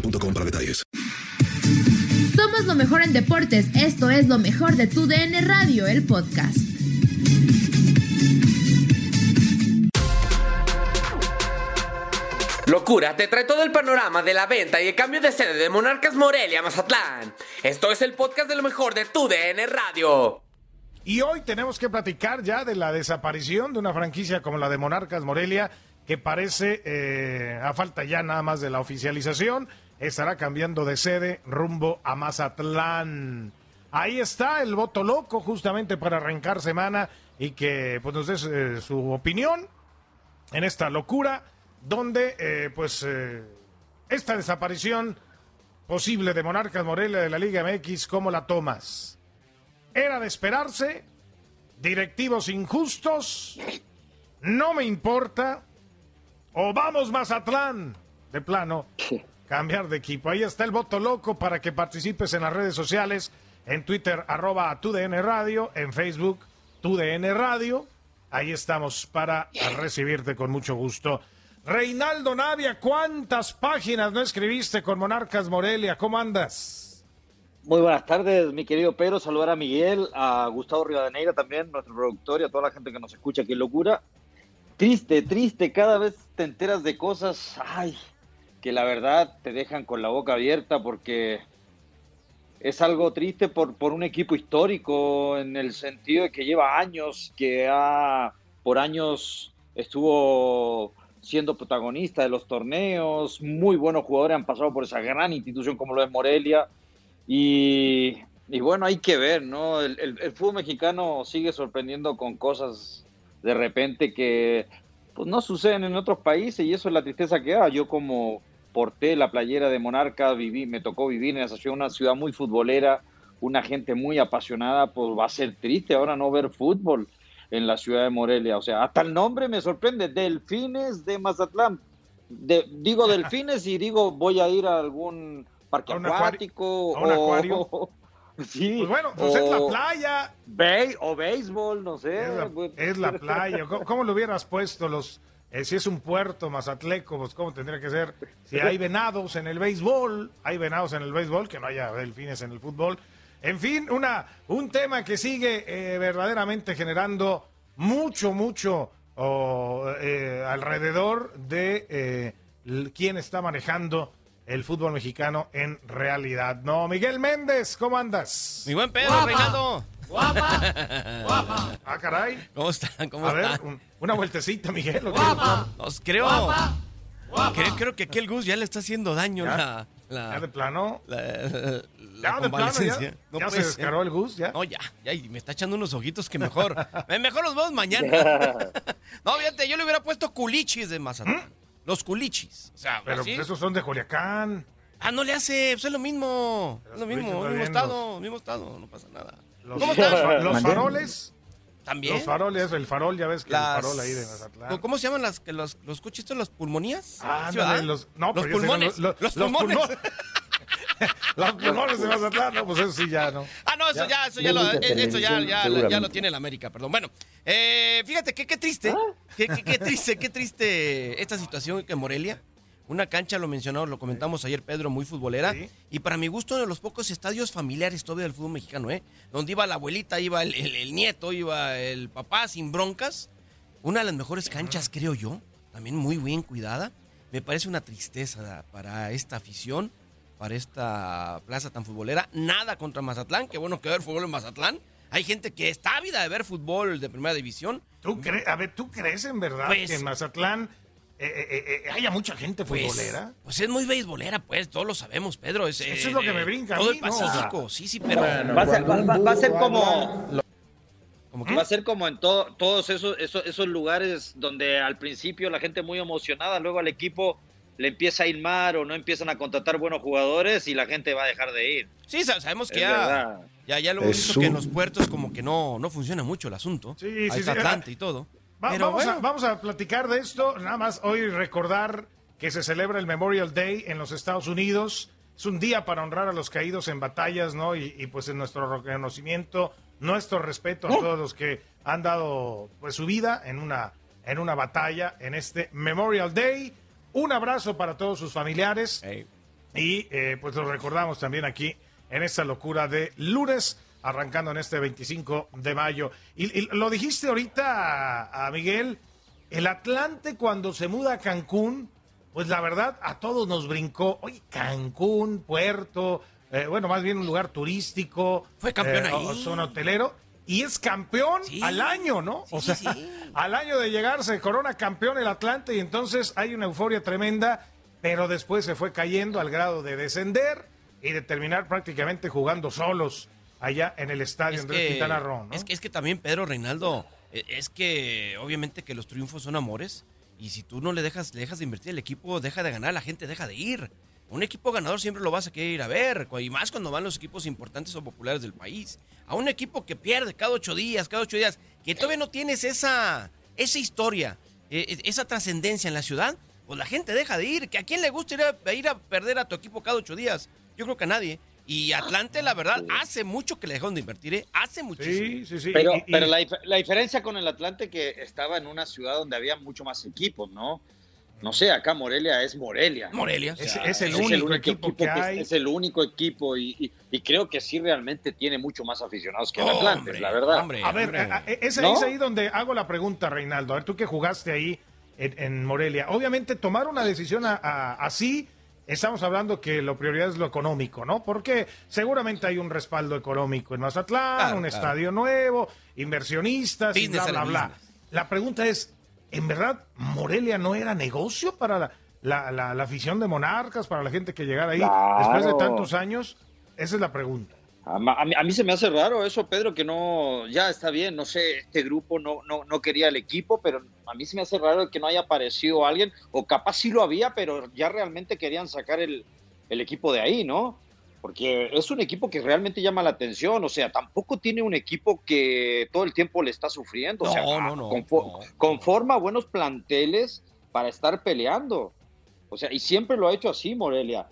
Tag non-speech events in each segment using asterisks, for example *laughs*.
boostmobile.com para detalles. Somos lo mejor en deportes. Esto es lo mejor de tu DN Radio, el podcast. Locura te trae todo el panorama de la venta y el cambio de sede de Monarcas Morelia a Mazatlán. Esto es el podcast de lo mejor de tu DN Radio. Y hoy tenemos que platicar ya de la desaparición de una franquicia como la de Monarcas Morelia, que parece, eh, a falta ya nada más de la oficialización, estará cambiando de sede rumbo a Mazatlán. Ahí está el voto loco justamente para arrancar semana y que pues, nos dé eh, su opinión en esta locura donde eh, pues eh, esta desaparición posible de Monarcas Morelia de la Liga MX, ¿cómo la tomas? Era de esperarse, directivos injustos, no me importa, o vamos Mazatlán, de plano, cambiar de equipo. Ahí está el voto loco para que participes en las redes sociales, en Twitter arroba TUDN Radio, en Facebook TUDN Radio. Ahí estamos para recibirte con mucho gusto. Reinaldo Navia, ¿cuántas páginas no escribiste con Monarcas Morelia? ¿Cómo andas? Muy buenas tardes, mi querido Pedro. Saludar a Miguel, a Gustavo Rivadeneira también, nuestro productor y a toda la gente que nos escucha. Qué locura. Triste, triste. Cada vez te enteras de cosas, ay, que la verdad te dejan con la boca abierta porque es algo triste por, por un equipo histórico en el sentido de que lleva años, que ha, por años estuvo siendo protagonista de los torneos, muy buenos jugadores han pasado por esa gran institución como lo es Morelia y, bueno, hay que ver, ¿no? El, el, el, fútbol mexicano sigue sorprendiendo con cosas de repente que pues, no suceden en otros países y eso es la tristeza que da. Yo como porté la playera de Monarca, viví, me tocó vivir en esa ciudad, una ciudad muy futbolera, una gente muy apasionada, pues va a ser triste ahora no ver fútbol en la ciudad de Morelia. O sea, hasta el nombre me sorprende, Delfines de Mazatlán. De, digo *laughs* Delfines y digo voy a ir a algún parque ¿A un acuático acuario? ¿A un o, acuario? *laughs* sí, Pues bueno, pues es la playa. Be- o béisbol, no sé. Es la, pues. es la playa. ¿Cómo, cómo lo hubieras puesto los eh, si es un puerto mazatleco, pues cómo tendría que ser? Si hay venados en el béisbol, hay venados en el béisbol, que no haya delfines en el fútbol. En fin, una, un tema que sigue eh, verdaderamente generando mucho, mucho oh, eh, alrededor de eh, quién está manejando el fútbol mexicano en realidad. No, Miguel Méndez, ¿cómo andas? Mi buen Pedro, Reinaldo. Guapa, guapa. Ah, caray. ¿Cómo están? ¿Cómo A ver, están? un- una vueltecita, Miguel. ¿o qué? Los creo. Creo, creo que aquí el Gus ya le está haciendo daño ¿Ya? la, la- ¿Ya de plano? la- la ¿Ya de plano? convalecencia. ¿Ya, No ¿Ya puede se ser. descaró el Gus? ¿Ya? No, ya, ya, y me está echando unos ojitos que mejor. *laughs* Mejor los vemos mañana. *laughs* no, fíjate, yo le hubiera puesto culichis de Mazatlán. Los culichis. O sea, Pero así. pues, esos son de Culiacán. Ah, no le hace, pues es lo mismo. Es lo mismo, culichis mismo estado, mismo estado, no pasa nada. Los, ¿Cómo estás? Los faroles. ¿También? Los faroles, el farol, ya ves que Las- el farol ahí de Mazatlán. ¿Cómo se llaman las, que los, los cuchitos? ¿Las pulmonías? Ah, los, no, los pulmones. Los, Los, los pulmones. pulmones. *laughs* los pulmones de Mazatlán, no, pues eso sí ya, ¿no? Ah, no, eso Ya. ya, eso ya, lo, eh, eso ya, ya, ya lo tiene la América, perdón. Bueno, eh, fíjate que qué triste, qué, qué- qué triste, qué triste esta situación que en Morelia. Una cancha, lo mencionamos, lo comentamos ayer, Pedro, muy futbolera. Sí. Y para mi gusto, uno de los pocos estadios familiares todavía del fútbol mexicano, ¿eh? Donde iba la abuelita, iba el, el- el nieto, iba el papá sin broncas. Una de las mejores canchas, creo yo. También muy bien cuidada. Me parece una tristeza para esta afición, para esta plaza tan futbolera. Nada contra Mazatlán, qué bueno que ver fútbol en Mazatlán. Hay gente que está ávida de ver fútbol de primera división. ¿Tú crees, a ver, ¿tú crees en verdad Pues- que en Mazatlán eh, eh, eh, haya mucha gente Pues, futbolera? pues es muy beisbolera, pues, todos lo sabemos, Pedro. Es, Eso es lo que me eh, brinca a Todo mí, el Pacífico, sí, sí, pero... Va a ser, va- va- va a ser como, va a ser como en to- todos esos, esos, esos lugares donde al principio la gente muy emocionada, luego al equipo le empieza a ir mal o no empiezan a contratar buenos jugadores y la gente va a dejar de ir. Sí, sa- sabemos que Es ya, verdad. ya, ya lo hemos Es visto que en los puertos como que no, no funciona mucho el asunto. Sí, Ahí sí, está sí. Atlante y todo. Va- vamos, a, vamos a platicar de esto. Nada más hoy recordar que se celebra el Memorial Day en los Estados Unidos. Es un día para honrar a los caídos en batallas, ¿no? Y, y, pues en nuestro reconocimiento, nuestro respeto a todos los que han dado pues su vida en una, en una batalla en este Memorial Day. Un abrazo para todos sus familiares. Y eh, pues lo recordamos también aquí en esta locura de lunes, arrancando en este 25 de mayo. Y, y lo dijiste ahorita a, a Miguel, el Atlante cuando se muda a Cancún, pues la verdad a todos nos brincó. Oye, Cancún, puerto, eh, bueno, más bien un lugar turístico. Fue campeón eh, ahí. o- Zona hotelero. Y es campeón Sí. al año, ¿no? o sea, sí. *laughs* al año de llegar se corona campeón el Atlante y entonces hay una euforia tremenda, pero después se fue cayendo al grado de descender y de terminar prácticamente jugando solos allá en el estadio Es Andrés que, Quintana Roo, ¿no? es que es que también Pedro Reinaldo eh, es que obviamente que los triunfos son amores y si tú no le dejas le dejas de invertir el equipo deja de ganar la gente deja de ir. Un equipo ganador siempre lo vas a querer ir a ver y más cuando van los equipos importantes o populares del país. A un equipo que pierde cada ocho días cada ocho días que todavía no tienes esa esa historia eh, esa trascendencia en la ciudad pues la gente deja de ir. Que a quién le gusta ir a, ir a perder a tu equipo cada ocho días yo creo que a nadie y Atlante, la verdad, hace mucho que le dejaron de invertir, ¿eh? Hace muchísimo. Sí, sí, sí. Pero, y- y- pero la, dif- la diferencia con el Atlante que estaba en una ciudad donde había mucho más equipos, ¿no? No sé, acá Morelia es Morelia. Morelia. Es- es el único equipo que hay. Es, el único equipo y, y- y creo que sí realmente tiene mucho más aficionados que el Hombre, Atlante, la verdad. hombre. a ver, a- a- es, ¿No? es ahí donde hago la pregunta, Reinaldo. A ver, tú que jugaste ahí en, en Morelia. Obviamente, tomar una decisión a- a- así, estamos hablando que lo prioridad es lo económico, ¿no? Porque seguramente hay un respaldo económico en Mazatlán, Claro, un claro. estadio nuevo, inversionistas y bla, bla, bla. La pregunta es, ¿en verdad Morelia no era negocio para la, la- la- la afición de Monarcas, para la gente que llegara ahí Claro. después de tantos años? Esa es la pregunta. A, mí, a mí se me hace raro eso, Pedro, que no, ya está bien, no sé, este grupo no, no, no quería el equipo, pero a mí se me hace raro que no haya aparecido alguien, o capaz sí lo había, pero ya realmente querían sacar el, el equipo de ahí, ¿no? Porque es un equipo que realmente llama la atención, o sea, tampoco tiene un equipo que todo el tiempo le está sufriendo, o sea, No, no, no, confo- no. conforma buenos planteles para estar peleando, o sea, y siempre lo ha hecho así, Morelia.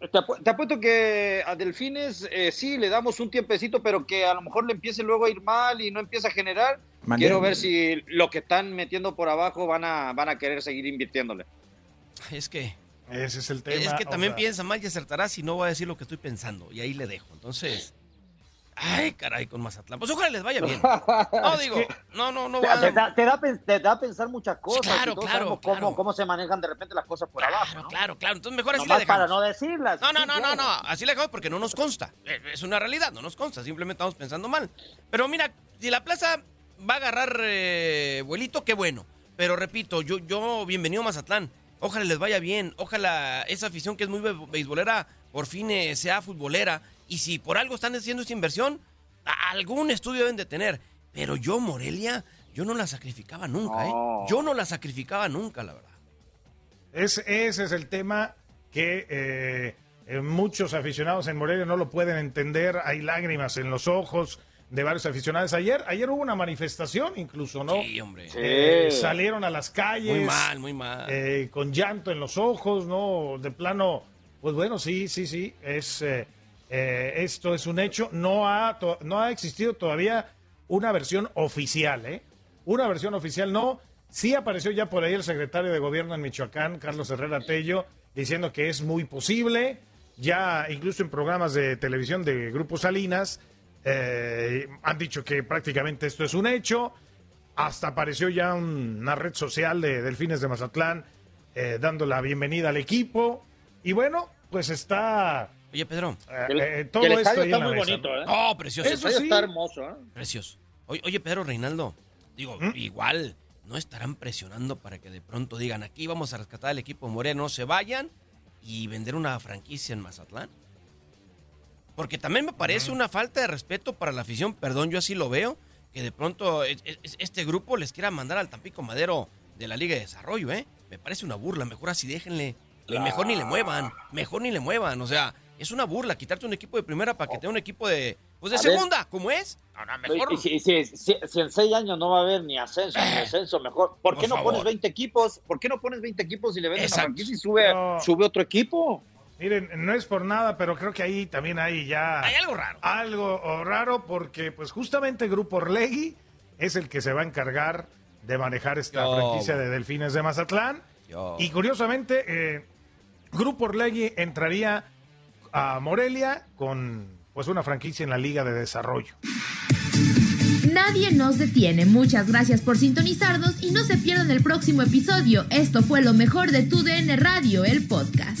Te, apu- te apuesto que a Delfines eh, sí le damos un tiempecito, pero que a lo mejor le empiece luego a ir mal y no empieza a generar. Mandé- Quiero ver si lo que están metiendo por abajo van a, van a querer seguir invirtiéndole. Es que, Ese es el tema. es que también sea, piensa mal y acertará si no va a decir lo que estoy pensando. Y ahí le dejo. Entonces, ay, caray, con Mazatlán. Pues ojalá les vaya bien. *laughs* No, digo, no, no, no Te, da, te da te da a pensar muchas cosas. claro, y todos claro, sabemos claro. Cómo, cómo se manejan de repente las cosas por abajo. Claro, ¿no? claro, claro. Entonces mejor así le Nomás dejamos. para no decirlas. No, no, no, no, claro. no. Así le dejamos porque no nos consta. Eh, Es una realidad, no nos consta. Simplemente estamos pensando mal. Pero mira, si la plaza va a agarrar eh, vuelito, qué bueno. Pero repito, yo, yo, bienvenido a Mazatlán. Ojalá les vaya bien. Ojalá esa afición que es muy be- beisbolera por fin eh, sea futbolera. Y si por algo están haciendo esta inversión, algún estudio deben de tener. Pero yo, Morelia, yo no la sacrificaba nunca, ¿eh? Yo no la sacrificaba nunca, la verdad. Es, ese es el tema que eh, eh, muchos aficionados en Morelia no lo pueden entender. Hay lágrimas en los ojos de varios aficionados. Ayer, ayer hubo una manifestación, incluso, ¿no? Sí, hombre. Eh, Sí. salieron a las calles. Muy mal, muy mal. eh, con llanto en los ojos, ¿no? De plano, pues bueno, sí, sí, sí. Es, eh, esto es un hecho. No ha, no ha existido todavía una versión oficial, ¿eh? Una versión oficial no. Sí apareció ya por ahí el secretario de gobierno en Michoacán, Carlos Herrera Tello, diciendo que es muy posible. Ya incluso en programas de televisión de Grupo Salinas eh, han dicho que prácticamente esto es un hecho. Hasta apareció ya un- una red social de Delfines de Mazatlán eh, dando la bienvenida al equipo. Y bueno, pues está. Oye, Pedro. eh, El- eh, todo el esto estadio está muy mesa. bonito, ¿eh? Oh, precioso. El Eso estadio sí. está hermoso, ¿eh? Precioso. Oye, oye, Pedro Reinaldo, digo, ¿Mm? igual no estarán presionando para que de pronto digan, aquí vamos a rescatar al equipo Moreno, no se vayan y vender una franquicia en Mazatlán. Porque también me parece una falta de respeto para la afición, perdón, yo así lo veo, que de pronto es- es- este grupo les quiera mandar al Tampico Madero de la Liga de Desarrollo, ¿eh? Me parece una burla, mejor así déjenle. Y Mejor ni le muevan, mejor ni le muevan, o sea, es una burla quitarte un equipo de primera para que tenga un equipo de, pues de A ver. segunda, como es. No, no, mejor. Y si, si- si- si en seis años no va a haber ni ascenso ni descenso, mejor. ¿Por qué Por no favor. pones 20 equipos? ¿Por qué no pones 20 equipos y le vendes Exacto. franquicia y sube, No. sube otro equipo? Miren, no es por nada, pero creo que ahí también hay ya. Hay algo raro. Algo oh, raro porque, pues, justamente Grupo Orlegui es el que se va a encargar de manejar esta Yo, franquicia de Delfines de Mazatlán. Yo. Y curiosamente, eh, Grupo Orlegui entraría a Morelia con, pues, una franquicia en la Liga de Desarrollo. Nadie nos detiene. Muchas gracias por sintonizarnos y no se pierdan el próximo episodio. Esto fue lo mejor de tu DN Radio, el podcast.